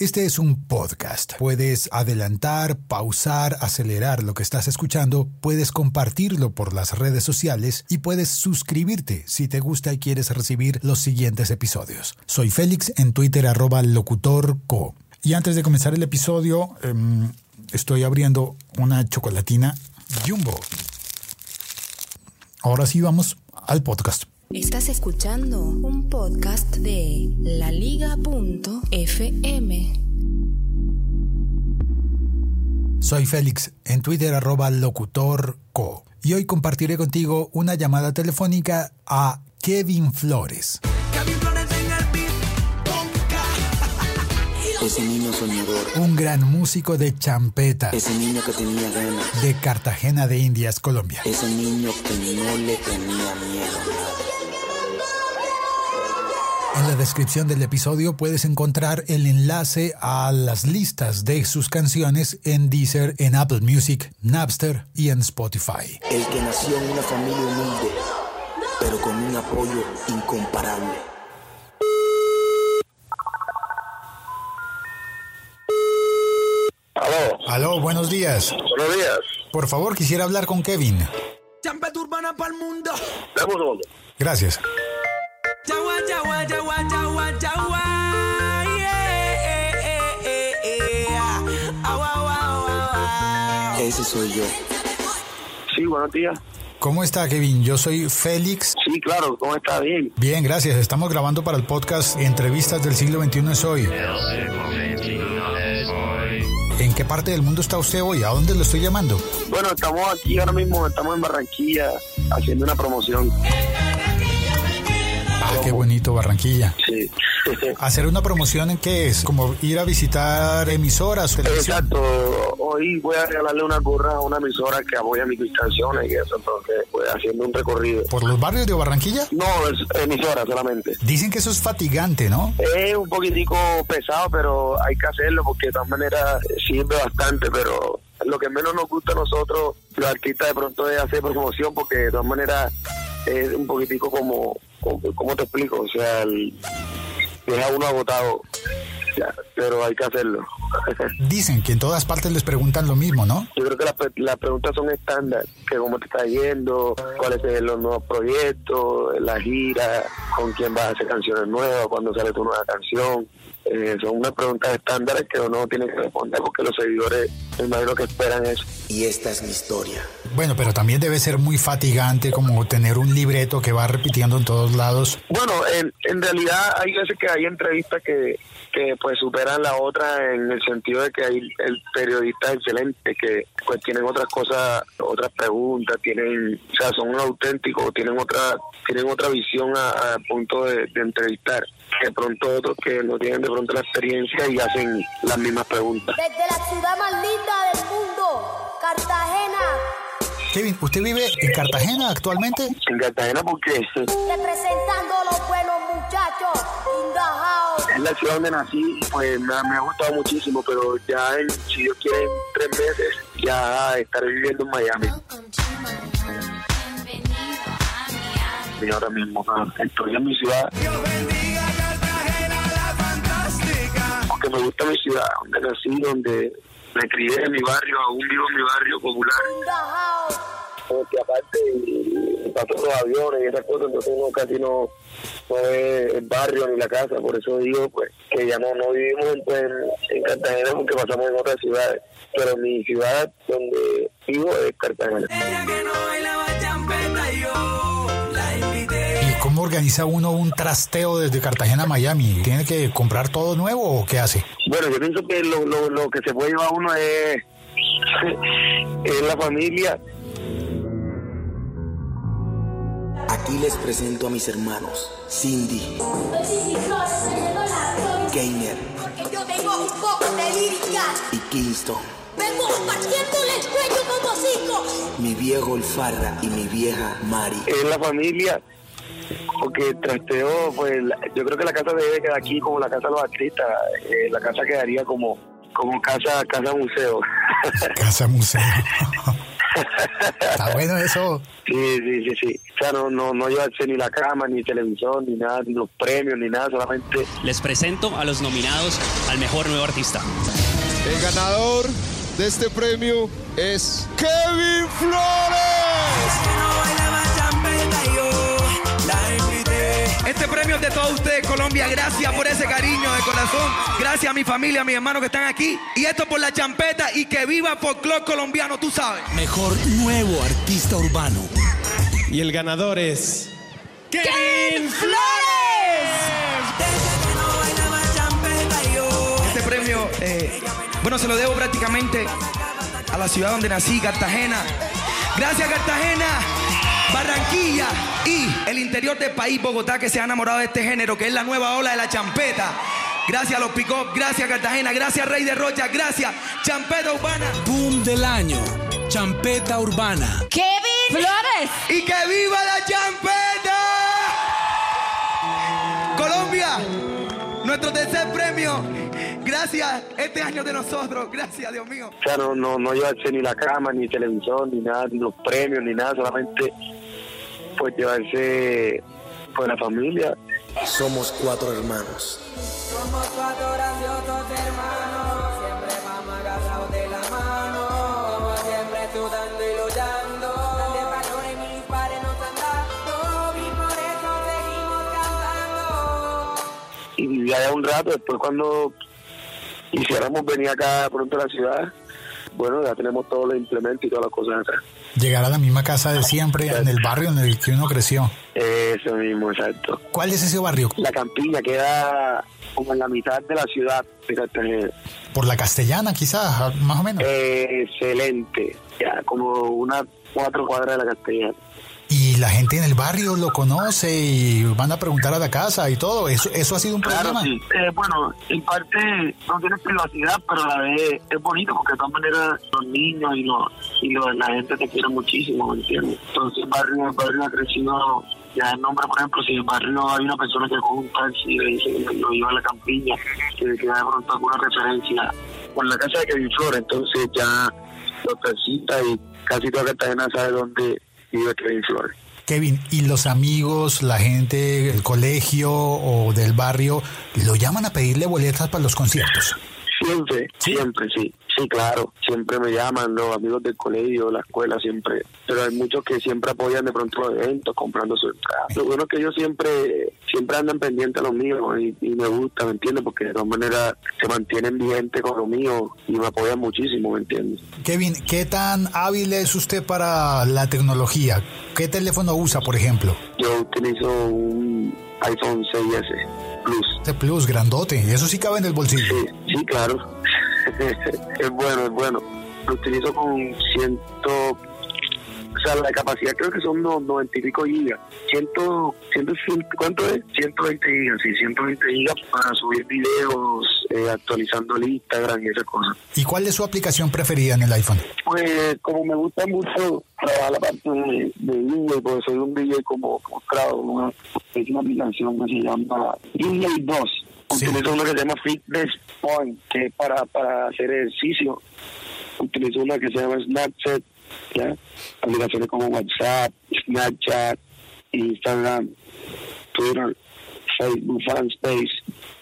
Este es un podcast. Puedes adelantar, pausar, acelerar lo que estás escuchando, puedes compartirlo por las redes sociales y puedes suscribirte si te gusta y quieres recibir los siguientes episodios. Soy Félix en Twitter arroba locutorco. Y antes de comenzar el episodio, em, estoy abriendo una chocolatina Jumbo. Ahora sí vamos al podcast. Estás escuchando un podcast de laliga.fm. Soy Félix, en Twitter arroba locutorco. Y hoy compartiré contigo una llamada telefónica a Kevin Flores. Ese niño soñador. Un gran músico de champeta. Ese niño que tenía ganas. De Cartagena de Indias, Colombia. Ese niño que no le tenía miedo. En la descripción del episodio puedes encontrar el enlace a las listas de sus canciones en Deezer, en Apple Music, Napster y en Spotify. El que nació en una familia humilde, pero con un apoyo incomparable. Aló, Aló, buenos días. buenos días. Por favor, quisiera hablar con Kevin. Champeta urbana para el mundo. Dame un segundo. Gracias. Ese soy yo. Sí, buenos días. ¿Cómo está, Kevin? Yo soy Félix. Sí, claro, ¿cómo está? Bien. Bien, gracias. Estamos grabando para el podcast Entrevistas del siglo XXI es hoy. ¿En qué parte del mundo está usted hoy? ¿A dónde lo estoy llamando? Bueno, estamos aquí ahora mismo, estamos en Barranquilla haciendo una promoción. Ah, qué bonito, Barranquilla. Sí. ¿Hacer una promoción en qué es? ¿Como ir a visitar emisoras? televisión? Exacto. Hoy voy a regalarle una gorra a una emisora que apoya mis canciones y eso, entonces voy haciendo un recorrido. ¿Por los barrios de Barranquilla? No, es emisora solamente. Dicen que eso es fatigante, ¿no? Es un poquitico pesado, pero hay que hacerlo porque de todas maneras sirve bastante, pero lo que menos nos gusta a nosotros, los artistas de pronto es hacer promoción porque de todas maneras es un poquitico como ¿cómo te explico? O sea, el- deja uno agotado, ya, pero hay que hacerlo. Dicen que en todas partes les preguntan lo mismo, ¿no? Yo creo que las preguntas son estándar, que cómo te está yendo, cuáles son los nuevos proyectos, la gira, con quién vas a hacer canciones nuevas, cuándo sale tu nueva canción. Eh, son unas preguntas estándares que uno tiene que responder porque los seguidores, me imagino que esperan eso. Y esta es mi historia. Bueno, pero también debe ser muy fatigante como tener un libreto que va repitiendo en todos lados. Bueno, en, en realidad hay veces que hay entrevistas que, que pues superan la otra en el sentido de que hay el periodista excelente que pues tienen otras cosas, otras preguntas, tienen, o sea, son auténticos, tienen otra, tienen otra visión a- al punto de, de entrevistar. De pronto otros que no tienen de pronto la experiencia y hacen las mismas preguntas. Desde la ciudad más linda del mundo, Cartagena, Kevin, ¿usted vive en Cartagena actualmente? En Cartagena porque representando a los buenos muchachos, in the house. es la ciudad donde nací, pues me, ha- me ha gustado muchísimo, pero ya en, si Dios quiere en tres meses ya estaré viviendo en Miami. Y ahora mismo ah, estoy en mi ciudad porque me gusta mi ciudad, donde nací, donde me crié en mi barrio, aún vivo en mi barrio popular. Porque aparte eh, pasan los aviones y esas cosas, entonces uno casi no, no ve el barrio ni la casa, por eso digo pues que ya no, no vivimos en, pues, en Cartagena porque pasamos en otras ciudades, pero mi ciudad donde vivo es Cartagena. Cómo organiza uno un trasteo desde Cartagena a Miami? ¿Tiene que comprar todo nuevo o qué hace? Bueno, yo pienso que lo, lo, lo que se puede llevar uno es, es la familia, Aquí les presento a mis hermanos, Cindy, Gainer Porque yo tengo un poco de lírica. y Kingston. Vengo partiéndole el cuello como cinco. Mi viejo el Farra y mi vieja Mari. Es la familia, porque trasteo, pues yo creo que la casa debe quedar aquí como la casa de los artistas. Eh, la casa quedaría como como casa casa museo. Casa museo. Está bueno eso. sí, sí, sí, sí. O sea, no, no, no llevarse ni la cama, ni televisor, ni nada, ni los premios, ni nada, solamente Les presento a los nominados al mejor nuevo artista. El ganador de este premio es Kevin Flores. Este premio es de todos ustedes, Colombia. Gracias por ese cariño de corazón. Gracias a mi familia, a mis hermanos que están aquí. Y esto por la champeta y que viva folclor colombiano, tú sabes. Mejor nuevo artista urbano. Y el ganador es. ¡Kevin Flores! Este premio, eh, bueno, se lo debo prácticamente a la ciudad donde nací, Cartagena. Gracias, Cartagena, Barranquilla y el interior del país, Bogotá, que se ha enamorado de este género, que es la nueva ola de la champeta. Gracias a los pick gracias Cartagena, gracias Rey de Rocha, gracias Champeta Urbana Boom del año. Champeta urbana. Kevin Flores. y que viva la champeta. Colombia, nuestro tercer premio. Gracias, este año de nosotros. Gracias, Dios mío. O sea, no, no, no llevarse ni la cama, ni televisor, ni nada, ni los premios, ni nada, solamente pues llevarse pues la familia. Somos cuatro hermanos. Somos cuatro grandiosos hermanos, siempre vamos agarrados de la mano, siempre sudando y luchando. De valores mis padres nos han dado, y por eso seguimos cantando. Y vivía allá un rato, después cuando quisiéramos venir acá pronto a la ciudad, bueno, ya tenemos todos los implementos y todas las cosas acá. Llegar a la misma casa de siempre, en el barrio en el que uno creció. Eso mismo, exacto. ¿Cuál es ese barrio? La campiña queda como en la mitad de la ciudad de Cartagena. Por la castellana, quizás, más o menos. Eh, excelente, ya como unas cuatro cuadras de la castellana. Y la gente en el barrio lo conoce y van a preguntar a la casa y todo. Eso, eso ha sido un Claro, problema. sí. Eh, bueno, en parte no tiene privacidad, pero a la vez es bonito porque de todas maneras los niños y, los, y los- la gente te quiere muchísimo, ¿me entiendes? Entonces el barrio, el barrio ha crecido, ya el nombre, por ejemplo, si en el barrio hay una persona que coge un taxi y le dice que lo lleva a la campiña, que le queda de pronto alguna referencia con la casa de Kevin Flores, entonces ya lo taxistas y casi toda Cartagena sabe dónde Kevin Flores. Kevin, ¿y los amigos, la gente, el colegio o del barrio lo llaman a pedirle boletas para los conciertos? Siempre, siempre, sí. Sí, claro. Siempre me llaman los amigos del colegio, la escuela, siempre. Pero hay muchos que siempre apoyan de pronto los eventos, comprando su entrada. Lo bueno es que ellos siempre siempre andan pendientes a lo mío y, y me gusta, ¿me entiendes? Porque de todas maneras se mantienen vigentes con lo mío y me apoyan muchísimo, ¿me entiendes? Kevin, ¿qué tan hábil es usted para la tecnología? ¿Qué teléfono usa, por ejemplo? Yo utilizo un iPhone 6S Plus. Este Plus, grandote. Eso sí cabe en el bolsillo. Sí, sí, claro. es bueno, es bueno. Lo utilizo con ciento... O sea, la capacidad creo que son unos 90 y pico gigas. Ciento, ciento, ¿Cuánto es? 120 gigas, sí, 120 gigas para subir videos, eh, actualizando el Instagram y esas cosas. ¿Y cuál es su aplicación preferida en el iPhone? Pues como me gusta mucho trabajar la parte de, de DJ, porque soy un DJ como, como crowd, una, es una aplicación que se llama DJ 2. Sí. Utilizo una que se llama Fitness Point, que es para, para hacer ejercicio. Utilizo una que se llama Snapchat, ¿ya? aplicaciones como WhatsApp, Snapchat, Instagram, Twitter, Facebook Fanspace,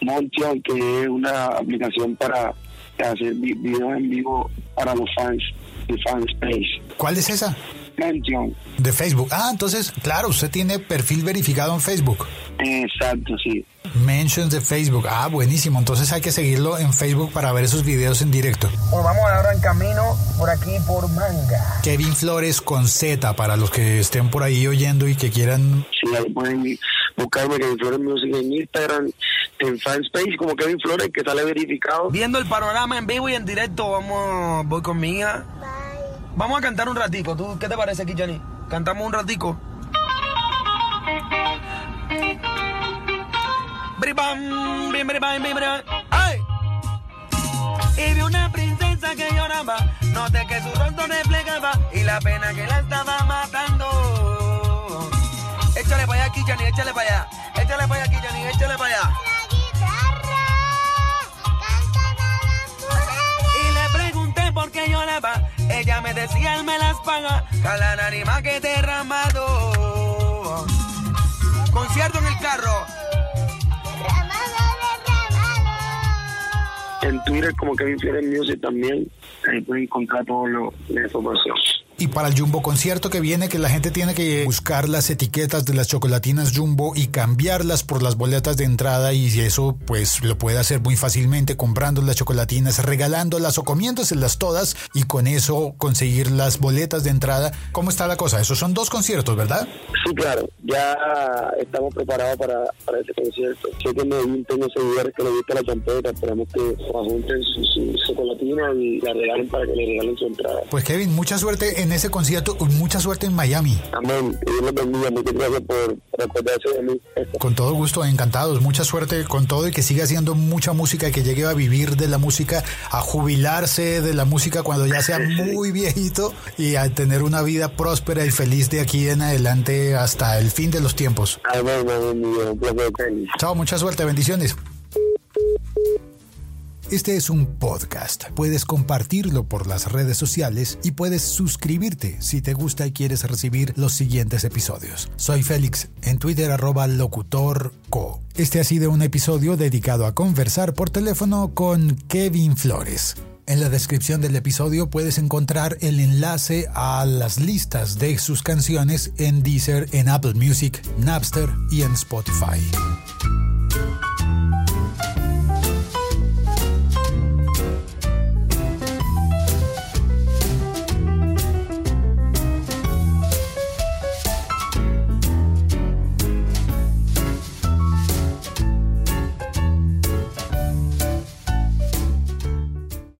Montion, que es una aplicación para hacer vi- videos en vivo para los fans de Fanspace. ¿Cuál es esa? Montion, De Facebook. Ah, entonces, claro, usted tiene perfil verificado en Facebook. exacto, sí. Mentions de Facebook. Ah, buenísimo. Entonces hay que seguirlo en Facebook para ver esos videos en directo. Bueno, vamos ahora en camino por aquí por Manga. Kevin Flores con Z para los que estén por ahí oyendo y que quieran. Sí, ahí pueden buscarme Kevin Flores Music en Instagram, en Fanspace como Kevin Flores, que sale verificado. Viendo el panorama en vivo y en directo, vamos, voy con mi hija. Vamos a cantar un ratico. ¿Tú qué te parece, Kichani? Cantamos un ratico. Bribam, bim, bribam, bim, bribam. ¡Ay! Y vi una princesa que lloraba, noté que su rostro reflejaba y la pena que la estaba matando. Échale para allá, Kichani, échale para allá. Échale para allá, Kichani, échale para allá. Y le pregunté por qué lloraba. Ella me decía, él me las paga. Cada anima que derramado. Concierto en el carro. En Twitter como Kevin Flores Music también. Ahí pueden encontrar todo lo la información. Y para el Jumbo concierto que viene, que la gente tiene que buscar las etiquetas de las chocolatinas Jumbo y cambiarlas por las boletas de entrada y eso pues lo puede hacer muy fácilmente comprando las chocolatinas, regalándolas o comiéndoselas todas y con eso conseguir las boletas de entrada. ¿Cómo está la cosa? Esos son dos conciertos, ¿verdad? Sí, claro. Ya estamos preparados para, para este concierto. Sé que Medellín tengo seguidores que les gusta la champeta. Esperamos que junten su, su chocolatina y la regalen para que le regalen su entrada. Pues Kevin, mucha suerte en ese concierto, mucha suerte en Miami. Amén. Dios bendiga. Muchas gracias por recordarse de mí. Con todo gusto, encantados. Mucha suerte con todo y que siga haciendo mucha música y que llegue a vivir de la música, a jubilarse de la música cuando ya sea muy viejito y a tener una vida próspera y feliz de aquí en adelante hasta el fin de los tiempos. Amén, amén, Kenny. Chao, mucha suerte, bendiciones. Este es un podcast. Puedes compartirlo por las redes sociales y puedes suscribirte si te gusta y quieres recibir los siguientes episodios. Soy Félix, en Twitter arroba locutorco. Este ha sido un episodio dedicado a conversar por teléfono con Kevin Flores. En la descripción del episodio puedes encontrar el enlace a las listas de sus canciones en Deezer, en Apple Music, Napster y en Spotify.